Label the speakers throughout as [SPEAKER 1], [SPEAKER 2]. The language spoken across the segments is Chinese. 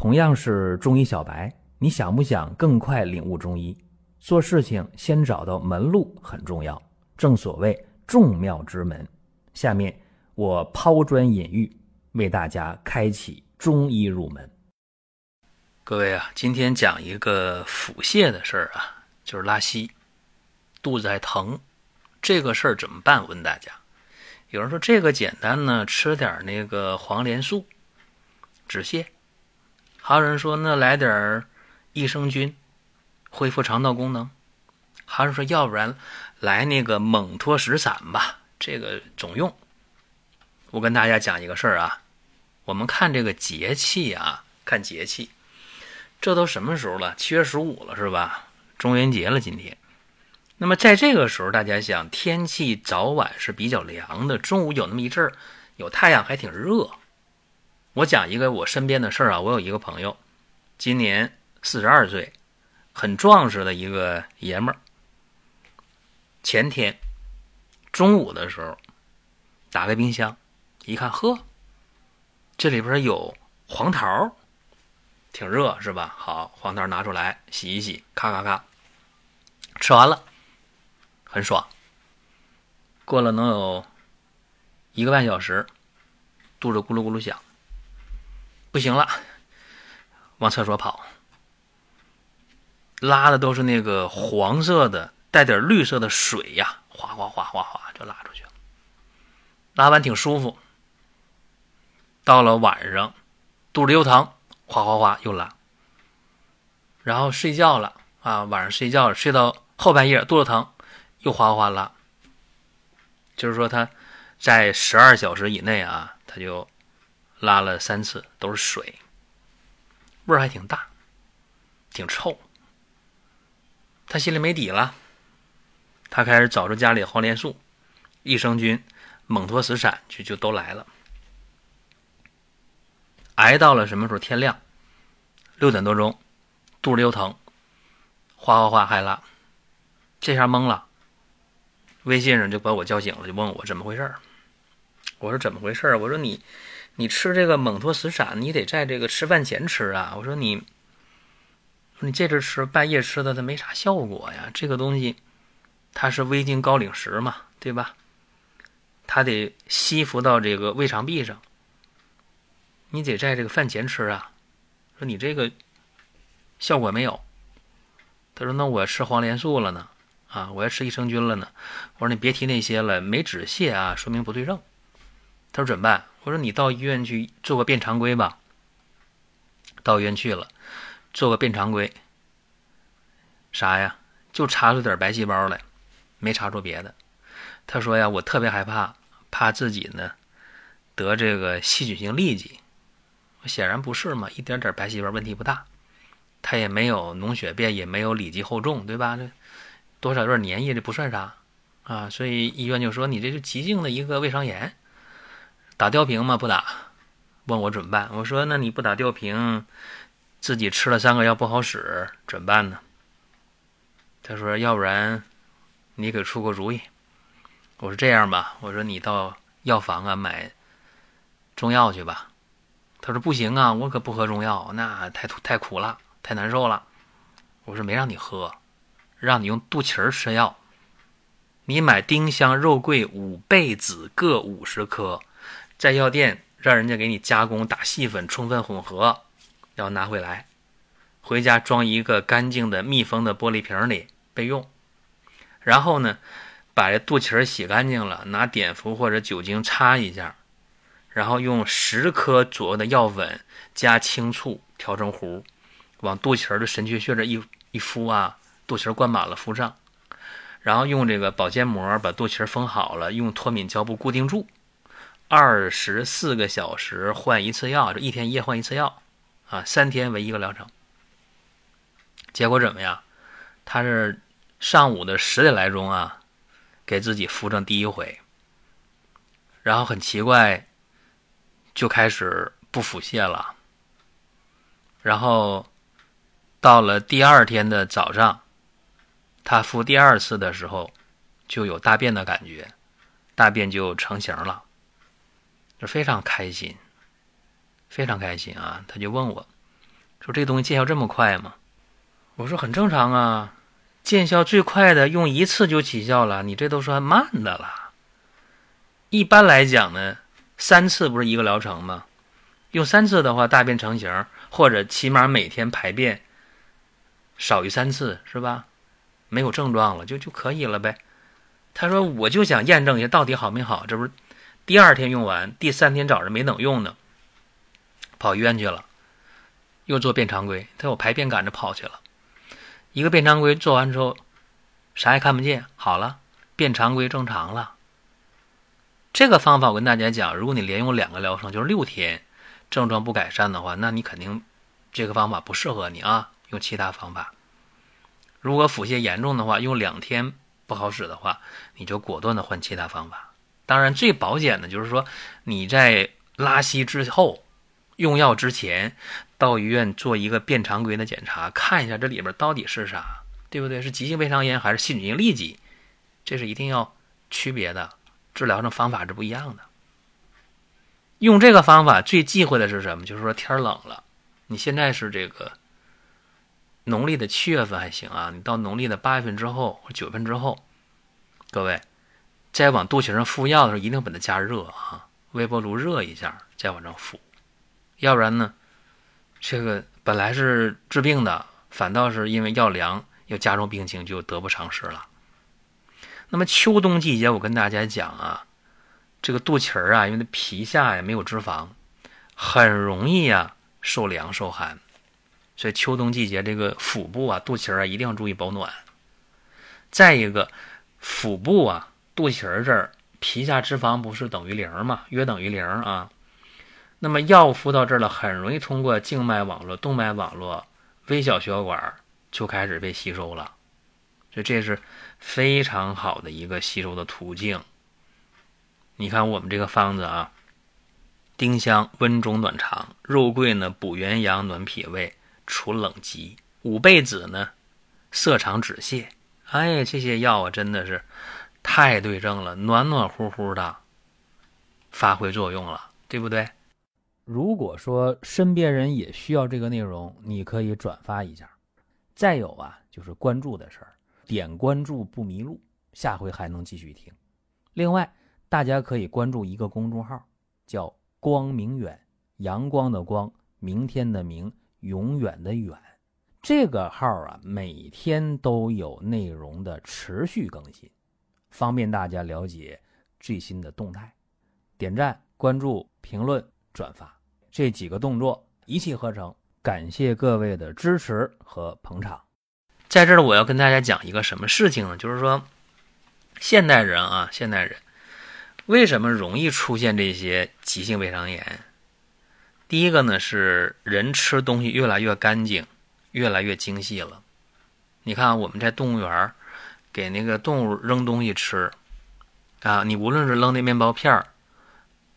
[SPEAKER 1] 同样是中医小白，你想不想更快领悟中医？做事情先找到门路很重要，正所谓众妙之门。下面我抛砖引玉，为大家开启中医入门。
[SPEAKER 2] 各位啊，今天讲一个腹泻的事儿啊，就是拉稀，肚子还疼，这个事儿怎么办？问大家。有人说这个简单呢，吃点那个黄连素止泻。还有人说那来点益生菌，恢复肠道功能。还是说要不然来那个蒙脱石散吧，这个总用。我跟大家讲一个事儿啊，我们看这个节气啊，看节气，这都什么时候了？七月十五了是吧？中元节了今天。那么在这个时候，大家想，天气早晚是比较凉的，中午有那么一阵儿有太阳，还挺热。我讲一个我身边的事儿啊，我有一个朋友，今年四十二岁，很壮实的一个爷们儿。前天中午的时候，打开冰箱一看，呵，这里边有黄桃，挺热是吧？好，黄桃拿出来洗一洗，咔咔咔，吃完了。很爽。过了能有一个半小时，肚子咕噜咕噜响，不行了，往厕所跑，拉的都是那个黄色的、带点绿色的水呀，哗哗哗哗哗就拉出去了。拉完挺舒服。到了晚上，肚子又疼，哗哗哗又拉。然后睡觉了啊，晚上睡觉了睡到后半夜，肚子疼。又哗哗拉，就是说他在十二小时以内啊，他就拉了三次，都是水，味儿还挺大，挺臭。他心里没底了，他开始找出家里黄连素、益生菌、蒙脱石散，就就都来了。挨到了什么时候？天亮，六点多钟，肚子又疼，哗哗哗还拉，这下懵了。微信上就把我叫醒了，就问我怎么回事儿。我说怎么回事儿？我说你，你吃这个蒙脱石散，你得在这个吃饭前吃啊。我说你，你这阵吃半夜吃的，它没啥效果呀。这个东西它是微晶高岭石嘛，对吧？它得吸附到这个胃肠壁上，你得在这个饭前吃啊。说你这个效果没有。他说那我吃黄连素了呢。啊，我要吃益生菌了呢。我说你别提那些了，没止泻啊，说明不对症。他说怎么办？我说你到医院去做个便常规吧。到医院去了，做个便常规，啥呀？就查出点白细胞来，没查出别的。他说呀，我特别害怕，怕自己呢得这个细菌性痢疾。显然不是嘛，一点点白细胞问题不大，他也没有脓血便，也没有里积厚重，对吧？多少有点粘液，这不算啥啊，所以医院就说你这是急性的一个胃肠炎，打吊瓶吗？不打，问我怎么办？我说那你不打吊瓶，自己吃了三个药不好使，怎么办呢？他说要不然你给出个主意。我说这样吧，我说你到药房啊买中药去吧。他说不行啊，我可不喝中药，那太太苦了，太难受了。我说没让你喝。让你用肚脐儿吃药，你买丁香、肉桂、五倍子各五十克，在药店让人家给你加工打细粉，充分混合，然后拿回来，回家装一个干净的密封的玻璃瓶里备用。然后呢，把这肚脐儿洗干净了，拿碘伏或者酒精擦一下，然后用十颗左右的药粉加清醋调成糊，往肚脐儿的神阙穴这一一敷啊。肚脐灌满了，敷上，然后用这个保鲜膜把肚脐封好了，用脱敏胶布固定住，二十四个小时换一次药，就一天一夜换一次药，啊，三天为一个疗程。结果怎么样？他是上午的十点来钟啊，给自己敷上第一回，然后很奇怪，就开始不腹泻了，然后到了第二天的早上。他敷第二次的时候，就有大便的感觉，大便就成型了，就非常开心，非常开心啊！他就问我，说这东西见效这么快吗？我说很正常啊，见效最快的用一次就起效了，你这都算慢的了。一般来讲呢，三次不是一个疗程吗？用三次的话，大便成型，或者起码每天排便少于三次，是吧？没有症状了就就可以了呗。他说我就想验证一下到底好没好，这不是第二天用完，第三天早上没等用呢，跑医院去了，又做便常规，他有排便赶着跑去了。一个便常规做完之后，啥也看不见，好了，便常规正常了。这个方法我跟大家讲，如果你连用两个疗程，就是六天，症状不改善的话，那你肯定这个方法不适合你啊，用其他方法。如果腹泻严重的话，用两天不好使的话，你就果断的换其他方法。当然，最保险的就是说你在拉稀之后，用药之前。到医院做一个便常规的检查，看一下这里边到底是啥，对不对？是急性胃肠炎还是细菌性痢疾？这是一定要区别的，治疗上方法是不一样的。用这个方法最忌讳的是什么？就是说天冷了，你现在是这个农历的七月份还行啊，你到农历的八月份之后或九月份之后，各位再往肚脐上敷药的时候，一定把它加热啊，微波炉热一下再往上敷，要不然呢？这个本来是治病的，反倒是因为药凉要加重病情，就得不偿失了。那么秋冬季节，我跟大家讲啊，这个肚脐儿啊，因为它皮下呀没有脂肪，很容易啊受凉受寒，所以秋冬季节这个腹部啊、肚脐儿啊一定要注意保暖。再一个，腹部啊、肚脐儿这儿皮下脂肪不是等于零嘛，约等于零啊。那么药敷到这儿了，很容易通过静脉网络、动脉网络、微小血管就开始被吸收了，所以这是非常好的一个吸收的途径。你看我们这个方子啊，丁香温中暖肠，肉桂呢补元阳暖脾胃除冷疾，五倍子呢涩肠止泻。哎，这些药啊真的是太对症了，暖暖乎乎的发挥作用了，对不对？
[SPEAKER 1] 如果说身边人也需要这个内容，你可以转发一下。再有啊，就是关注的事儿，点关注不迷路，下回还能继续听。另外，大家可以关注一个公众号，叫“光明远”，阳光的光，明天的明，永远的远。这个号啊，每天都有内容的持续更新，方便大家了解最新的动态。点赞、关注、评论、转发。这几个动作一气呵成，感谢各位的支持和捧场。
[SPEAKER 2] 在这儿，我要跟大家讲一个什么事情呢？就是说，现代人啊，现代人为什么容易出现这些急性胃肠炎？第一个呢，是人吃东西越来越干净，越来越精细了。你看，我们在动物园给那个动物扔东西吃啊，你无论是扔那面包片儿，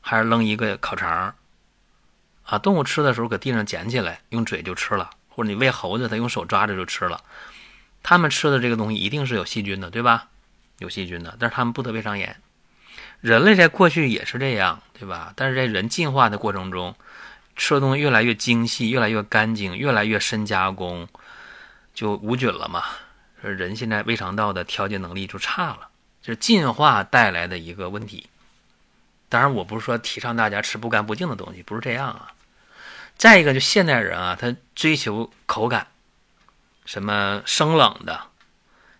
[SPEAKER 2] 还是扔一个烤肠。啊，动物吃的时候搁地上捡起来，用嘴就吃了，或者你喂猴子，它用手抓着就吃了。它们吃的这个东西一定是有细菌的，对吧？有细菌的，但是它们不得胃肠炎。人类在过去也是这样，对吧？但是在人进化的过程中，吃的东西越来越精细，越来越干净，越来越深加工，就无菌了嘛。人现在胃肠道的调节能力就差了，就是进化带来的一个问题。当然，我不是说提倡大家吃不干不净的东西，不是这样啊。再一个，就现代人啊，他追求口感，什么生冷的、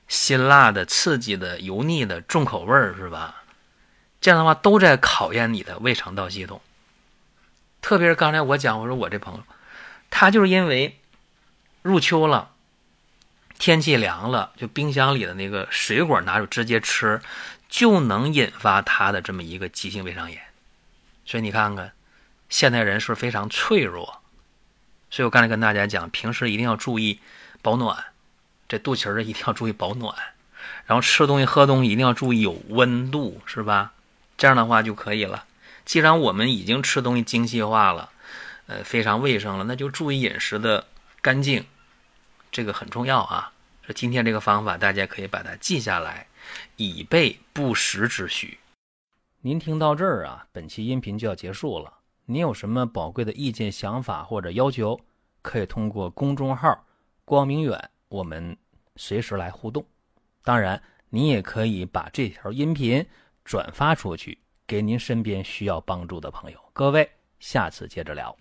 [SPEAKER 2] 辛辣的、刺激的、油腻的、重口味儿，是吧？这样的话都在考验你的胃肠道系统。特别是刚才我讲，我说我这朋友，他就是因为入秋了，天气凉了，就冰箱里的那个水果拿出直接吃。就能引发他的这么一个急性胃肠炎，所以你看看，现代人是非常脆弱，所以我刚才跟大家讲，平时一定要注意保暖，这肚脐儿一定要注意保暖，然后吃东西喝东西一定要注意有温度，是吧？这样的话就可以了。既然我们已经吃东西精细化了，呃，非常卫生了，那就注意饮食的干净，这个很重要啊说今天这个方法大家可以把它记下来以备不时之需。
[SPEAKER 1] 您听到这儿啊本期音频就要结束了您有什么宝贵的意见想法或者要求可以通过公众号光明远我们随时来互动。当然您也可以把这条音频转发出去给您身边需要帮助的朋友。各位下次接着聊。